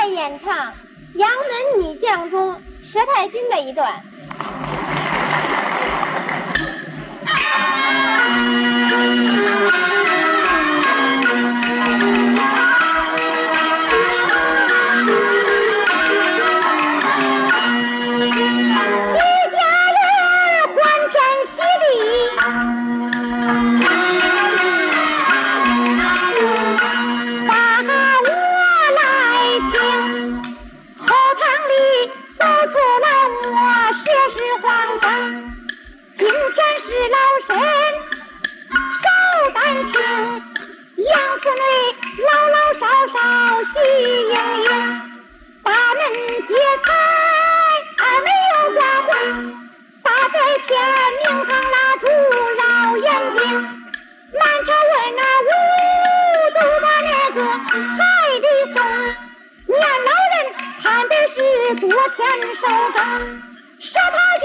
在演唱杨门女将中佘太君的一段。今天是老身手担请，杨子女老老少少喜盈盈把门揭开二门又挂红大白天明堂蜡烛绕眼睛满朝文武都把那个抬的送，年老人盼的是多添寿增杀他爹，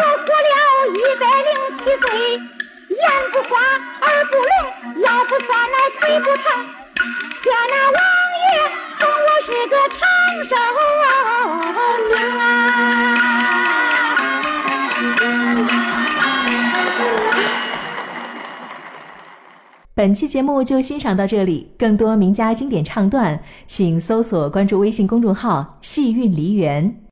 我活了一百零七岁。眼不花，耳不聋，腰不酸，来腿不疼。见那王爷称我是个长寿命啊！本期节目就欣赏到这里，更多名家经典唱段，请搜索关注微信公众号“戏韵梨园”。